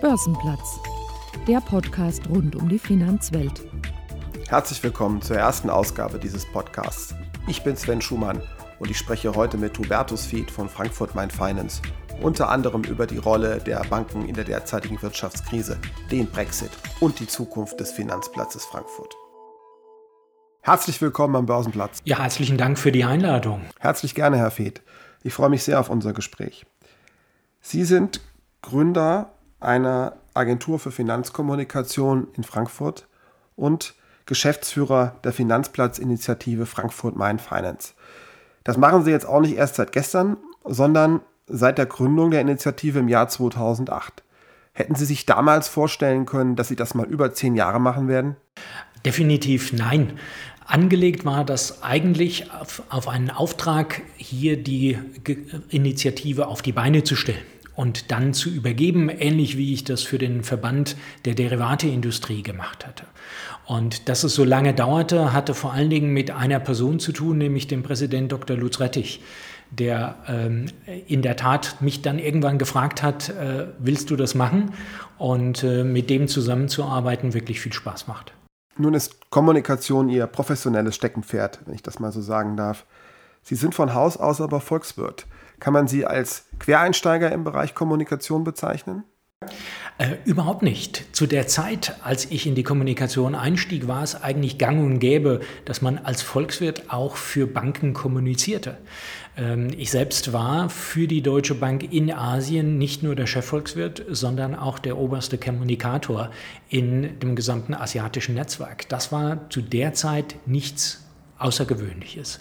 Börsenplatz, der Podcast rund um die Finanzwelt. Herzlich willkommen zur ersten Ausgabe dieses Podcasts. Ich bin Sven Schumann und ich spreche heute mit Hubertus Fied von Frankfurt Main Finance unter anderem über die Rolle der Banken in der derzeitigen Wirtschaftskrise, den Brexit und die Zukunft des Finanzplatzes Frankfurt. Herzlich willkommen am Börsenplatz. Ja, herzlichen Dank für die Einladung. Herzlich gerne, Herr Fied. Ich freue mich sehr auf unser Gespräch. Sie sind Gründer einer Agentur für Finanzkommunikation in Frankfurt und Geschäftsführer der Finanzplatzinitiative Frankfurt Main Finance. Das machen Sie jetzt auch nicht erst seit gestern, sondern seit der Gründung der Initiative im Jahr 2008. Hätten Sie sich damals vorstellen können, dass Sie das mal über zehn Jahre machen werden? Definitiv nein. Angelegt war das eigentlich auf, auf einen Auftrag, hier die Initiative auf die Beine zu stellen und dann zu übergeben, ähnlich wie ich das für den Verband der Derivateindustrie gemacht hatte. Und dass es so lange dauerte, hatte vor allen Dingen mit einer Person zu tun, nämlich dem Präsident Dr. Lutz Rettich, der ähm, in der Tat mich dann irgendwann gefragt hat, äh, willst du das machen? Und äh, mit dem zusammenzuarbeiten wirklich viel Spaß macht. Nun ist Kommunikation Ihr professionelles Steckenpferd, wenn ich das mal so sagen darf. Sie sind von Haus aus aber Volkswirt. Kann man Sie als Quereinsteiger im Bereich Kommunikation bezeichnen? Äh, überhaupt nicht. Zu der Zeit, als ich in die Kommunikation einstieg, war es eigentlich gang und gäbe, dass man als Volkswirt auch für Banken kommunizierte. Ähm, ich selbst war für die Deutsche Bank in Asien nicht nur der Chefvolkswirt, sondern auch der oberste Kommunikator in dem gesamten asiatischen Netzwerk. Das war zu der Zeit nichts Außergewöhnliches.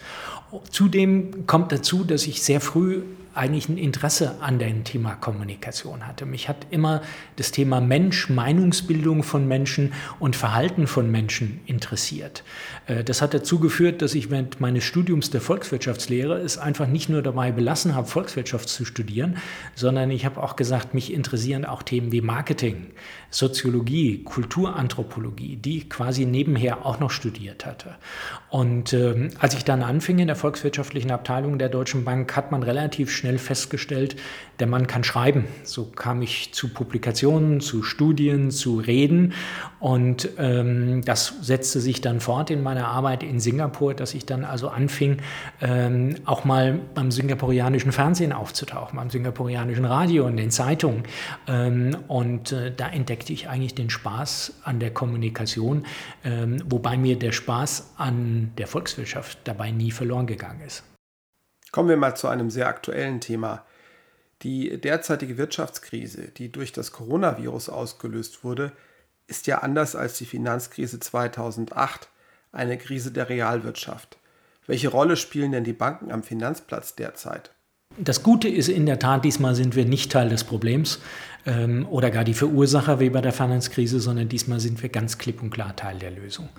Zudem kommt dazu, dass ich sehr früh eigentlich ein Interesse an dem Thema Kommunikation hatte. Mich hat immer das Thema Mensch, Meinungsbildung von Menschen und Verhalten von Menschen interessiert. Äh, das hat dazu geführt, dass ich während meines Studiums der Volkswirtschaftslehre es einfach nicht nur dabei belassen habe, Volkswirtschaft zu studieren, sondern ich habe auch gesagt, mich interessieren auch Themen wie Marketing, Soziologie, Kulturanthropologie, die ich quasi nebenher auch noch studiert hatte. Und äh, als ich dann anfing in der volkswirtschaftlichen Abteilung der Deutschen Bank, hat man relativ schnell schnell festgestellt, der Mann kann schreiben. So kam ich zu Publikationen, zu Studien, zu Reden und ähm, das setzte sich dann fort in meiner Arbeit in Singapur, dass ich dann also anfing, ähm, auch mal beim singapurianischen Fernsehen aufzutauchen, beim singapurianischen Radio und den Zeitungen. Ähm, und äh, da entdeckte ich eigentlich den Spaß an der Kommunikation, ähm, wobei mir der Spaß an der Volkswirtschaft dabei nie verloren gegangen ist. Kommen wir mal zu einem sehr aktuellen Thema. Die derzeitige Wirtschaftskrise, die durch das Coronavirus ausgelöst wurde, ist ja anders als die Finanzkrise 2008 eine Krise der Realwirtschaft. Welche Rolle spielen denn die Banken am Finanzplatz derzeit? Das Gute ist in der Tat, diesmal sind wir nicht Teil des Problems ähm, oder gar die Verursacher wie bei der Finanzkrise, sondern diesmal sind wir ganz klipp und klar Teil der Lösung.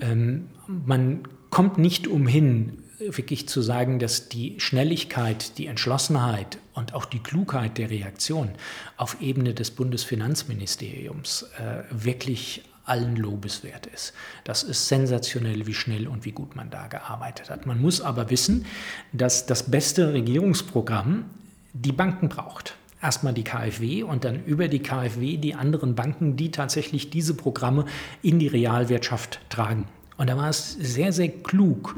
Ähm, man kommt nicht umhin, wirklich zu sagen, dass die Schnelligkeit, die Entschlossenheit und auch die Klugheit der Reaktion auf Ebene des Bundesfinanzministeriums äh, wirklich allen Lobeswert ist. Das ist sensationell, wie schnell und wie gut man da gearbeitet hat. Man muss aber wissen, dass das beste Regierungsprogramm die Banken braucht erstmal die KfW und dann über die KfW die anderen Banken, die tatsächlich diese Programme in die Realwirtschaft tragen. Und da war es sehr, sehr klug,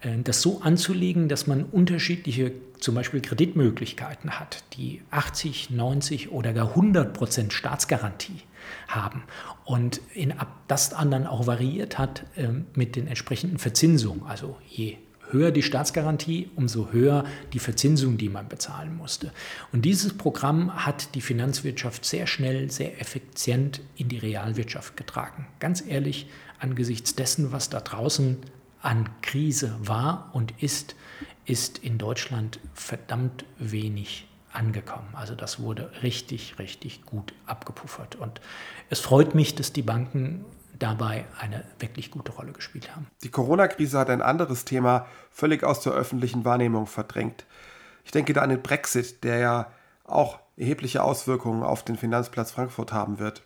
äh, das so anzulegen, dass man unterschiedliche zum Beispiel Kreditmöglichkeiten hat, die 80, 90 oder gar 100 Prozent Staatsgarantie haben und in das dann auch variiert hat ähm, mit den entsprechenden Verzinsungen. Also je höher die Staatsgarantie, umso höher die Verzinsung, die man bezahlen musste. Und dieses Programm hat die Finanzwirtschaft sehr schnell, sehr effizient in die Realwirtschaft getragen. Ganz ehrlich, angesichts dessen, was da draußen an Krise war und ist, ist in Deutschland verdammt wenig angekommen. Also das wurde richtig, richtig gut abgepuffert. Und es freut mich, dass die Banken dabei eine wirklich gute Rolle gespielt haben. Die Corona-Krise hat ein anderes Thema völlig aus der öffentlichen Wahrnehmung verdrängt. Ich denke da an den Brexit, der ja auch erhebliche Auswirkungen auf den Finanzplatz Frankfurt haben wird.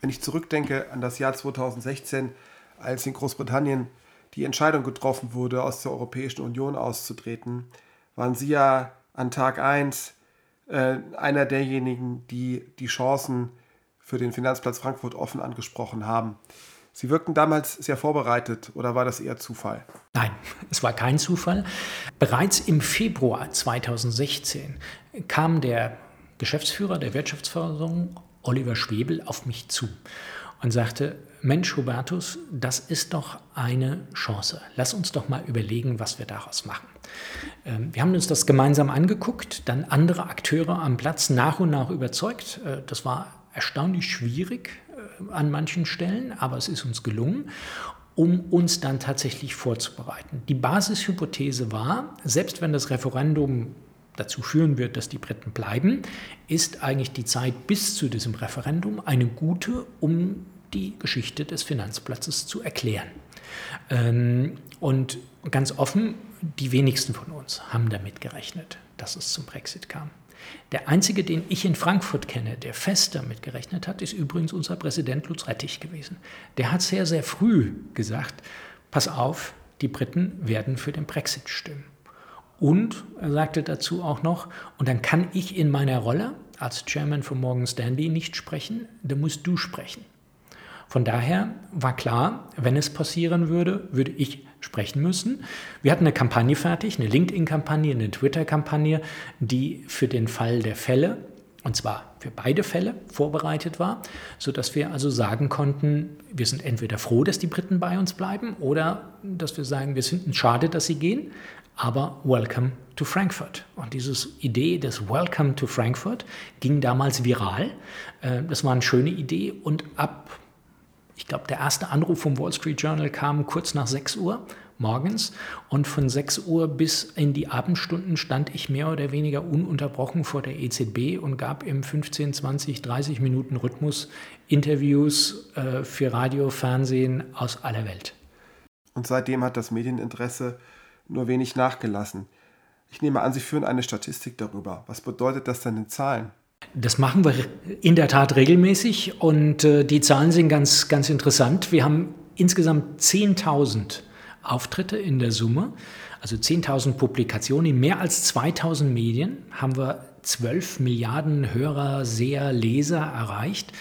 Wenn ich zurückdenke an das Jahr 2016, als in Großbritannien die Entscheidung getroffen wurde, aus der Europäischen Union auszutreten, waren Sie ja an Tag 1 äh, einer derjenigen, die die Chancen für den Finanzplatz Frankfurt offen angesprochen haben. Sie wirkten damals sehr vorbereitet oder war das eher Zufall? Nein, es war kein Zufall. Bereits im Februar 2016 kam der Geschäftsführer der Wirtschaftsförderung, Oliver Schwebel, auf mich zu und sagte, Mensch, Hubertus, das ist doch eine Chance. Lass uns doch mal überlegen, was wir daraus machen. Ähm, wir haben uns das gemeinsam angeguckt, dann andere Akteure am Platz nach und nach überzeugt. Äh, das war erstaunlich schwierig äh, an manchen Stellen, aber es ist uns gelungen um uns dann tatsächlich vorzubereiten. Die Basishypothese war, selbst wenn das Referendum dazu führen wird, dass die Briten bleiben, ist eigentlich die Zeit bis zu diesem Referendum eine gute, um die Geschichte des Finanzplatzes zu erklären. Ähm, und ganz offen, die wenigsten von uns haben damit gerechnet, dass es zum Brexit kam. Der einzige, den ich in Frankfurt kenne, der fest damit gerechnet hat, ist übrigens unser Präsident Lutz Rettich gewesen. Der hat sehr, sehr früh gesagt, pass auf, die Briten werden für den Brexit stimmen. Und er sagte dazu auch noch, und dann kann ich in meiner Rolle als Chairman von Morgan Stanley nicht sprechen, dann musst du sprechen. Von daher war klar, wenn es passieren würde, würde ich sprechen müssen. Wir hatten eine Kampagne fertig, eine LinkedIn-Kampagne, eine Twitter-Kampagne, die für den Fall der Fälle, und zwar für beide Fälle, vorbereitet war, sodass wir also sagen konnten, wir sind entweder froh, dass die Briten bei uns bleiben oder dass wir sagen, wir finden schade, dass sie gehen, aber Welcome to Frankfurt. Und diese Idee des Welcome to Frankfurt ging damals viral. Äh, das war eine schöne Idee und ab ich glaube, der erste Anruf vom Wall Street Journal kam kurz nach 6 Uhr morgens und von 6 Uhr bis in die Abendstunden stand ich mehr oder weniger ununterbrochen vor der EZB und gab im 15, 20, 30 Minuten Rhythmus Interviews äh, für Radio, Fernsehen aus aller Welt. Und seitdem hat das Medieninteresse nur wenig nachgelassen. Ich nehme an, Sie führen eine Statistik darüber. Was bedeutet das denn in Zahlen? Das machen wir in der Tat regelmäßig und äh, die Zahlen sind ganz, ganz interessant. Wir haben insgesamt 10.000 Auftritte in der Summe, also 10.000 Publikationen in mehr als 2.000 Medien, haben wir 12 Milliarden Hörer, Seher, Leser erreicht.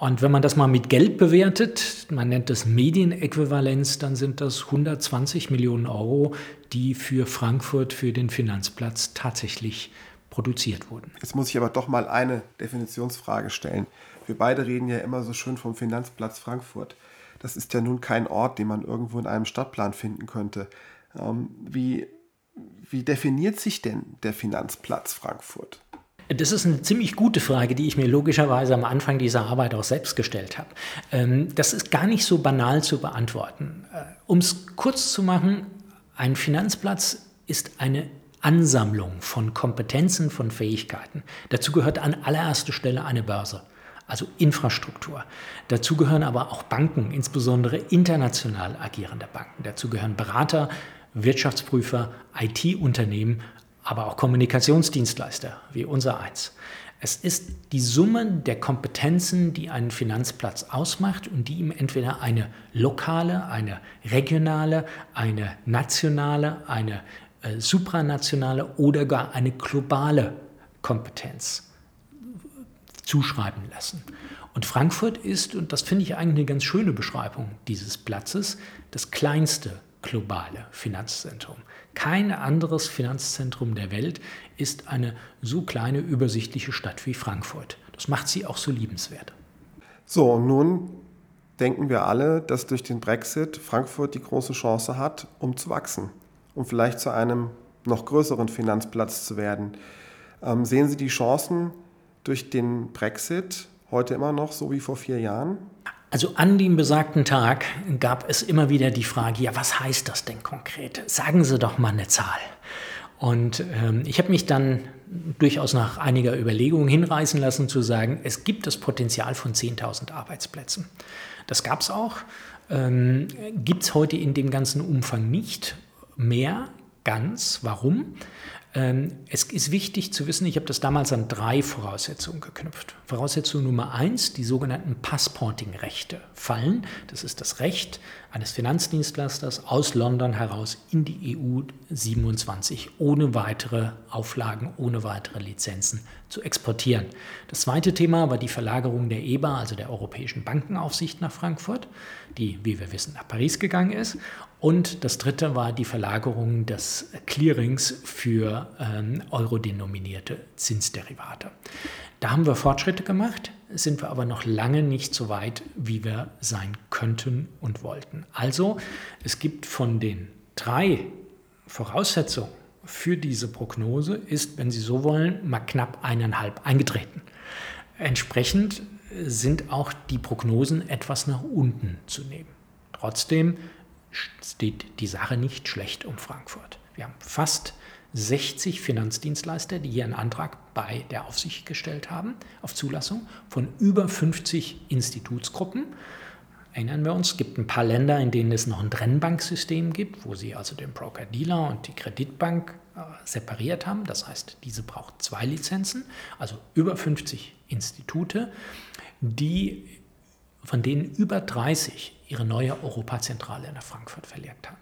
Und wenn man das mal mit Geld bewertet, man nennt das Medienäquivalenz, dann sind das 120 Millionen Euro, die für Frankfurt, für den Finanzplatz tatsächlich produziert wurden. Jetzt muss ich aber doch mal eine Definitionsfrage stellen. Wir beide reden ja immer so schön vom Finanzplatz Frankfurt. Das ist ja nun kein Ort, den man irgendwo in einem Stadtplan finden könnte. Ähm, wie, wie definiert sich denn der Finanzplatz Frankfurt? Das ist eine ziemlich gute Frage, die ich mir logischerweise am Anfang dieser Arbeit auch selbst gestellt habe. Ähm, das ist gar nicht so banal zu beantworten. Äh, um es kurz zu machen, ein Finanzplatz ist eine Ansammlung von Kompetenzen, von Fähigkeiten. Dazu gehört an allererster Stelle eine Börse, also Infrastruktur. Dazu gehören aber auch Banken, insbesondere international agierende Banken. Dazu gehören Berater, Wirtschaftsprüfer, IT-Unternehmen, aber auch Kommunikationsdienstleister wie unser eins. Es ist die Summe der Kompetenzen, die einen Finanzplatz ausmacht und die ihm entweder eine lokale, eine regionale, eine nationale, eine äh, supranationale oder gar eine globale Kompetenz zuschreiben lassen. Und Frankfurt ist, und das finde ich eigentlich eine ganz schöne Beschreibung dieses Platzes, das kleinste globale Finanzzentrum. Kein anderes Finanzzentrum der Welt ist eine so kleine, übersichtliche Stadt wie Frankfurt. Das macht sie auch so liebenswert. So, und nun denken wir alle, dass durch den Brexit Frankfurt die große Chance hat, um zu wachsen um vielleicht zu einem noch größeren Finanzplatz zu werden. Ähm, sehen Sie die Chancen durch den Brexit heute immer noch so wie vor vier Jahren? Also an dem besagten Tag gab es immer wieder die Frage, ja, was heißt das denn konkret? Sagen Sie doch mal eine Zahl. Und ähm, ich habe mich dann durchaus nach einiger Überlegung hinreißen lassen zu sagen, es gibt das Potenzial von 10.000 Arbeitsplätzen. Das gab es auch, ähm, gibt es heute in dem ganzen Umfang nicht mehr ganz. Warum? Ähm, es ist wichtig zu wissen, ich habe das damals an drei Voraussetzungen geknüpft. Voraussetzung Nummer eins, die sogenannten Passporting-Rechte fallen. Das ist das Recht eines Finanzdienstleisters aus London heraus in die EU 27 ohne weitere Auflagen, ohne weitere Lizenzen zu exportieren. Das zweite Thema war die Verlagerung der EBA, also der Europäischen Bankenaufsicht nach Frankfurt, die, wie wir wissen, nach Paris gegangen ist. Und das dritte war die Verlagerung des Clearings für ähm, eurodenominierte Zinsderivate. Da haben wir Fortschritte gemacht, sind wir aber noch lange nicht so weit, wie wir sein könnten und wollten. Also es gibt von den drei Voraussetzungen für diese Prognose, ist, wenn Sie so wollen, mal knapp eineinhalb eingetreten. Entsprechend sind auch die Prognosen etwas nach unten zu nehmen. Trotzdem steht die Sache nicht schlecht um Frankfurt. Wir haben fast 60 Finanzdienstleister, die hier einen Antrag bei der Aufsicht gestellt haben auf Zulassung von über 50 Institutsgruppen. Erinnern wir uns, es gibt ein paar Länder, in denen es noch ein Trennbanksystem gibt, wo sie also den Broker-Dealer und die Kreditbank separiert haben. Das heißt, diese braucht zwei Lizenzen, also über 50 Institute, die, von denen über 30 ihre neue Europazentrale nach Frankfurt verlegt haben.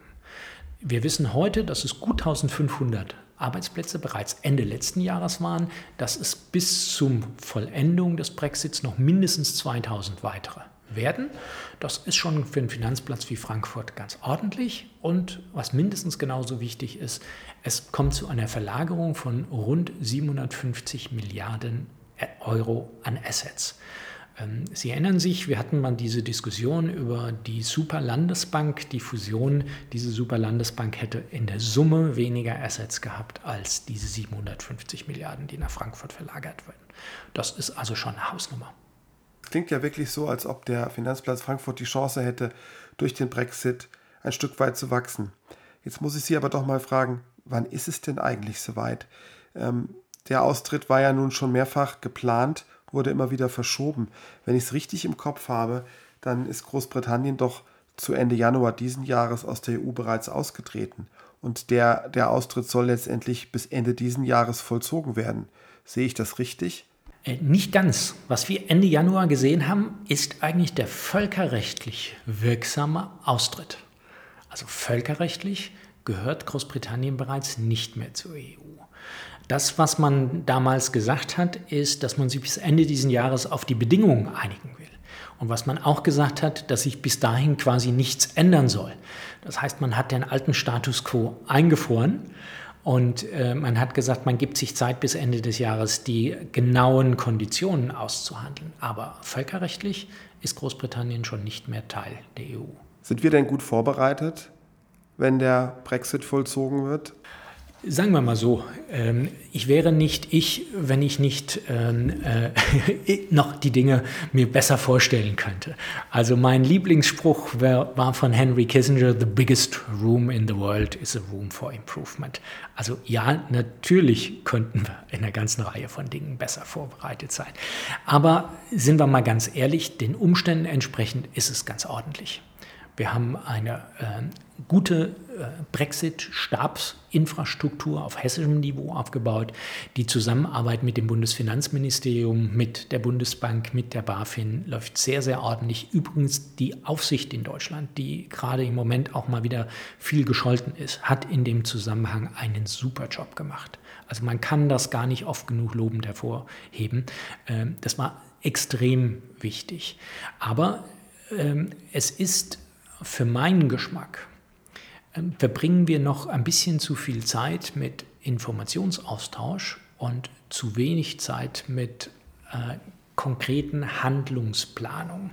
Wir wissen heute, dass es gut 1500 Arbeitsplätze bereits Ende letzten Jahres waren, dass es bis zum Vollendung des Brexits noch mindestens 2000 weitere werden. Das ist schon für einen Finanzplatz wie Frankfurt ganz ordentlich. Und was mindestens genauso wichtig ist, es kommt zu einer Verlagerung von rund 750 Milliarden Euro an Assets. Ähm, Sie erinnern sich, wir hatten mal diese Diskussion über die Superlandesbank, die Fusion. Diese Superlandesbank hätte in der Summe weniger Assets gehabt als diese 750 Milliarden, die nach Frankfurt verlagert werden. Das ist also schon eine Hausnummer. Klingt ja wirklich so, als ob der Finanzplatz Frankfurt die Chance hätte, durch den Brexit ein Stück weit zu wachsen. Jetzt muss ich Sie aber doch mal fragen, wann ist es denn eigentlich soweit? Ähm, der Austritt war ja nun schon mehrfach geplant wurde immer wieder verschoben. Wenn ich es richtig im Kopf habe, dann ist Großbritannien doch zu Ende Januar diesen Jahres aus der EU bereits ausgetreten. Und der, der Austritt soll letztendlich bis Ende diesen Jahres vollzogen werden. Sehe ich das richtig? Äh, nicht ganz. Was wir Ende Januar gesehen haben, ist eigentlich der völkerrechtlich wirksame Austritt. Also völkerrechtlich gehört Großbritannien bereits nicht mehr zur EU. Das, was man damals gesagt hat, ist, dass man sich bis Ende dieses Jahres auf die Bedingungen einigen will. Und was man auch gesagt hat, dass sich bis dahin quasi nichts ändern soll. Das heißt, man hat den alten Status quo eingefroren und äh, man hat gesagt, man gibt sich Zeit bis Ende des Jahres, die genauen Konditionen auszuhandeln. Aber völkerrechtlich ist Großbritannien schon nicht mehr Teil der EU. Sind wir denn gut vorbereitet, wenn der Brexit vollzogen wird? Sagen wir mal so, ähm, ich wäre nicht ich, wenn ich nicht ähm, äh, noch die Dinge mir besser vorstellen könnte. Also mein Lieblingsspruch war von Henry Kissinger, The biggest room in the world is a room for improvement. Also ja, natürlich könnten wir in einer ganzen Reihe von Dingen besser vorbereitet sein. Aber sind wir mal ganz ehrlich, den Umständen entsprechend ist es ganz ordentlich. Wir haben eine äh, gute Brexit-Stabsinfrastruktur auf hessischem Niveau aufgebaut. Die Zusammenarbeit mit dem Bundesfinanzministerium, mit der Bundesbank, mit der BaFin läuft sehr, sehr ordentlich. Übrigens die Aufsicht in Deutschland, die gerade im Moment auch mal wieder viel gescholten ist, hat in dem Zusammenhang einen super Job gemacht. Also man kann das gar nicht oft genug lobend hervorheben. Ähm, das war extrem wichtig. Aber ähm, es ist für meinen Geschmack verbringen wir noch ein bisschen zu viel Zeit mit Informationsaustausch und zu wenig Zeit mit äh, konkreten Handlungsplanungen.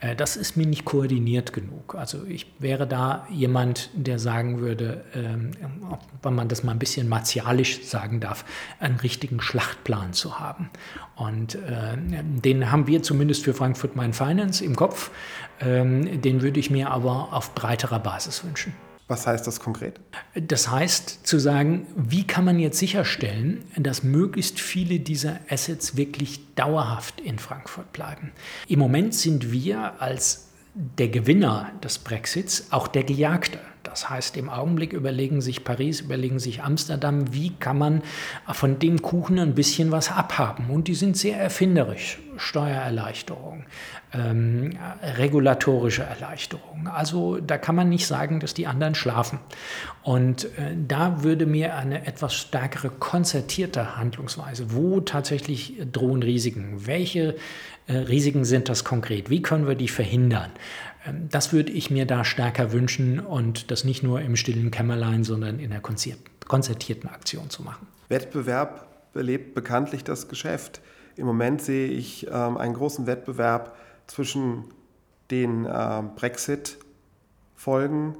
Äh, das ist mir nicht koordiniert genug. Also ich wäre da jemand, der sagen würde, ähm, wenn man das mal ein bisschen martialisch sagen darf, einen richtigen Schlachtplan zu haben. Und äh, den haben wir zumindest für Frankfurt Main Finance im Kopf. Ähm, den würde ich mir aber auf breiterer Basis wünschen. Was heißt das konkret? Das heißt zu sagen, wie kann man jetzt sicherstellen, dass möglichst viele dieser Assets wirklich dauerhaft in Frankfurt bleiben. Im Moment sind wir als der Gewinner des Brexits auch der Gejagte. Das heißt, im Augenblick überlegen sich Paris, überlegen sich Amsterdam, wie kann man von dem Kuchen ein bisschen was abhaben. Und die sind sehr erfinderisch. Steuererleichterung, ähm, regulatorische Erleichterung. Also da kann man nicht sagen, dass die anderen schlafen. Und äh, da würde mir eine etwas stärkere konzertierte Handlungsweise, wo tatsächlich drohen Risiken, welche äh, Risiken sind das konkret, wie können wir die verhindern, das würde ich mir da stärker wünschen und das nicht nur im stillen Kämmerlein, sondern in der konzertierten Aktion zu machen. Wettbewerb belebt bekanntlich das Geschäft. Im Moment sehe ich ähm, einen großen Wettbewerb zwischen den äh, Brexit-Folgen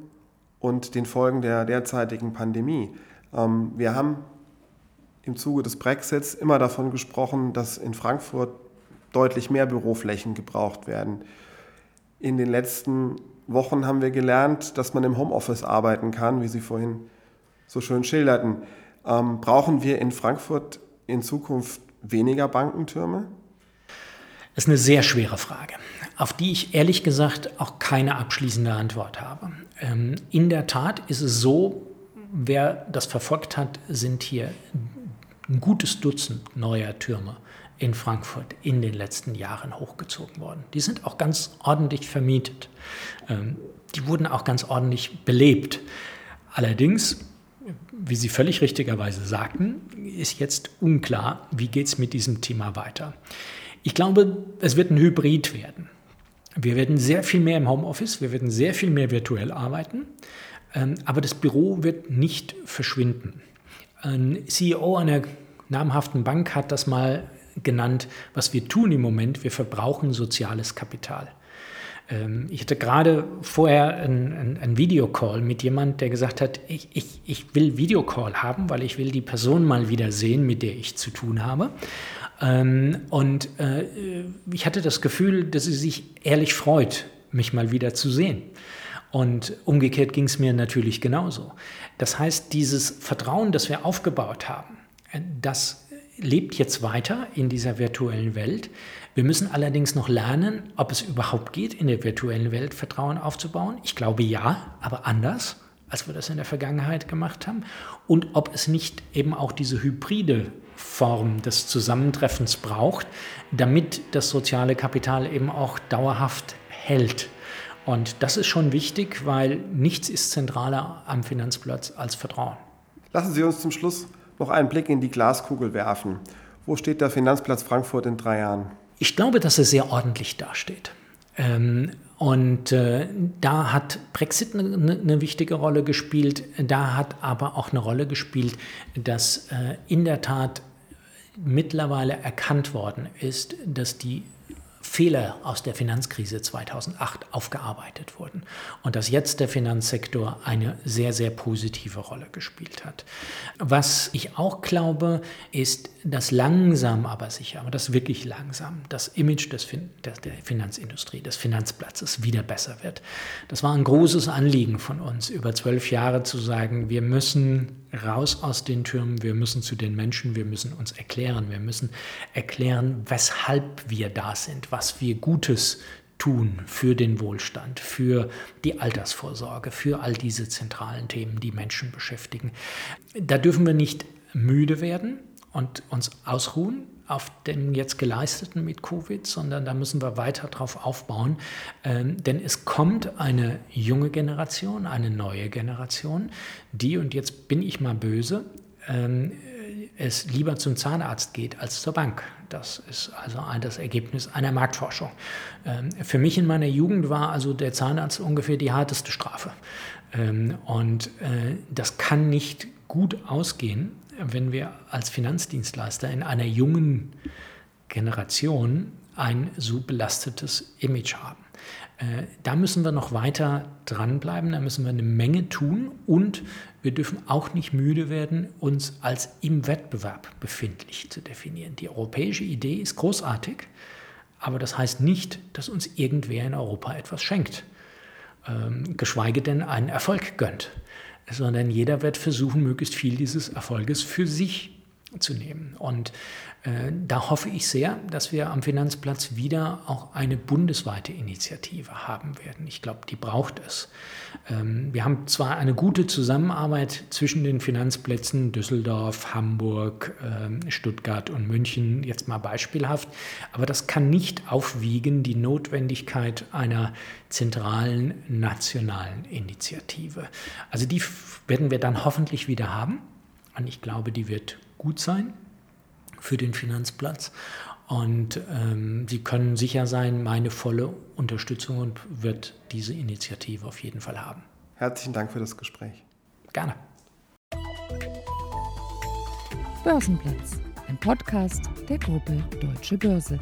und den Folgen der derzeitigen Pandemie. Ähm, wir haben im Zuge des Brexits immer davon gesprochen, dass in Frankfurt deutlich mehr Büroflächen gebraucht werden. In den letzten Wochen haben wir gelernt, dass man im Homeoffice arbeiten kann, wie Sie vorhin so schön schilderten. Ähm, brauchen wir in Frankfurt in Zukunft weniger Bankentürme? Das ist eine sehr schwere Frage, auf die ich ehrlich gesagt auch keine abschließende Antwort habe. Ähm, in der Tat ist es so, wer das verfolgt hat, sind hier ein gutes Dutzend neuer Türme in Frankfurt in den letzten Jahren hochgezogen worden. Die sind auch ganz ordentlich vermietet. Ähm, die wurden auch ganz ordentlich belebt. Allerdings wie Sie völlig richtigerweise sagten, ist jetzt unklar, wie geht es mit diesem Thema weiter. Ich glaube, es wird ein Hybrid werden. Wir werden sehr viel mehr im Homeoffice, wir werden sehr viel mehr virtuell arbeiten, ähm, aber das Büro wird nicht verschwinden. Ein CEO einer namhaften Bank hat das mal genannt, was wir tun im Moment, wir verbrauchen soziales Kapital. Ähm, ich hatte gerade vorher einen ein Videocall mit jemand, der gesagt hat, ich, ich, ich will Videocall haben, weil ich will die Person mal wieder sehen, mit der ich zu tun habe. Ähm, und äh, ich hatte das Gefühl, dass sie sich ehrlich freut, mich mal wieder zu sehen. Und umgekehrt ging es mir natürlich genauso. Das heißt, dieses Vertrauen, das wir aufgebaut haben, äh, das lebt jetzt weiter in dieser virtuellen Welt. Wir müssen allerdings noch lernen, ob es überhaupt geht, in der virtuellen Welt Vertrauen aufzubauen. Ich glaube ja, aber anders, als wir das in der Vergangenheit gemacht haben. Und ob es nicht eben auch diese hybride Form des Zusammentreffens braucht, damit das soziale Kapital eben auch dauerhaft hält. Und das ist schon wichtig, weil nichts ist zentraler am Finanzplatz als Vertrauen. Lassen Sie uns zum Schluss noch einen Blick in die Glaskugel werfen. Wo steht der Finanzplatz Frankfurt in drei Jahren? Ich glaube, dass er sehr ordentlich dasteht. Ähm, und äh, da hat Brexit eine, eine, wichtige Rolle gespielt. Da hat aber auch eine Rolle gespielt, dass äh, in der Tat mittlerweile erkannt worden ist, dass die Fehler aus der Finanzkrise 2008 aufgearbeitet wurden und dass jetzt der Finanzsektor eine sehr, sehr positive Rolle gespielt hat. Was ich auch glaube, ist, dass langsam, aber sicher, aber das wirklich langsam, das Image des fin der, der Finanzindustrie, des Finanzplatzes wieder besser wird. Das war ein großes Anliegen von uns, über zwölf Jahre zu sagen, wir müssen raus aus den Türmen, wir müssen zu den Menschen, wir müssen uns erklären, wir müssen erklären, weshalb wir da sind, was wir Gutes tun für den Wohlstand, für die Altersvorsorge, für all diese zentralen Themen, die Menschen beschäftigen. Da dürfen wir nicht müde werden und uns ausruhen auf dem jetzt geleisteten mit Covid, sondern da müssen wir weiter drauf aufbauen. Ähm, denn es kommt eine junge Generation, eine neue Generation, die, und jetzt bin ich mal böse, ähm, es lieber zum Zahnarzt geht als zur Bank. Das ist also das Ergebnis einer Marktforschung. Ähm, für mich in meiner Jugend war also der Zahnarzt ungefähr die harteste Strafe. Ähm, und äh, das kann nicht gut ausgehen, wenn wir als Finanzdienstleister in einer jungen Generation ein so belastetes Image haben. Äh, da müssen wir noch weiter dranbleiben, da müssen wir eine Menge tun und wir dürfen auch nicht müde werden, uns als im Wettbewerb befindlich zu definieren. Die europäische Idee ist großartig, aber das heißt nicht, dass uns irgendwer in Europa etwas schenkt, ähm, geschweige denn einen Erfolg gönnt sondern jeder wird versuchen, möglichst viel dieses Erfolges für sich zu nehmen. Und da hoffe ich sehr, dass wir am Finanzplatz wieder auch eine bundesweite Initiative haben werden. Ich glaube, die braucht es. Ähm, wir haben zwar eine gute Zusammenarbeit zwischen den Finanzplätzen Düsseldorf, Hamburg, ähm, Stuttgart und München, jetzt mal beispielhaft, aber das kann nicht aufwiegen die Notwendigkeit einer zentralen nationalen Initiative. Also die werden wir dann hoffentlich wieder haben. Und ich glaube, die wird gut sein für den Finanzplatz. Und ähm, Sie können sicher sein, meine volle Unterstützung und wird diese Initiative auf jeden Fall haben. Herzlichen Dank für das Gespräch. Gerne. Börsenplatz, ein Podcast der Gruppe Deutsche Börse.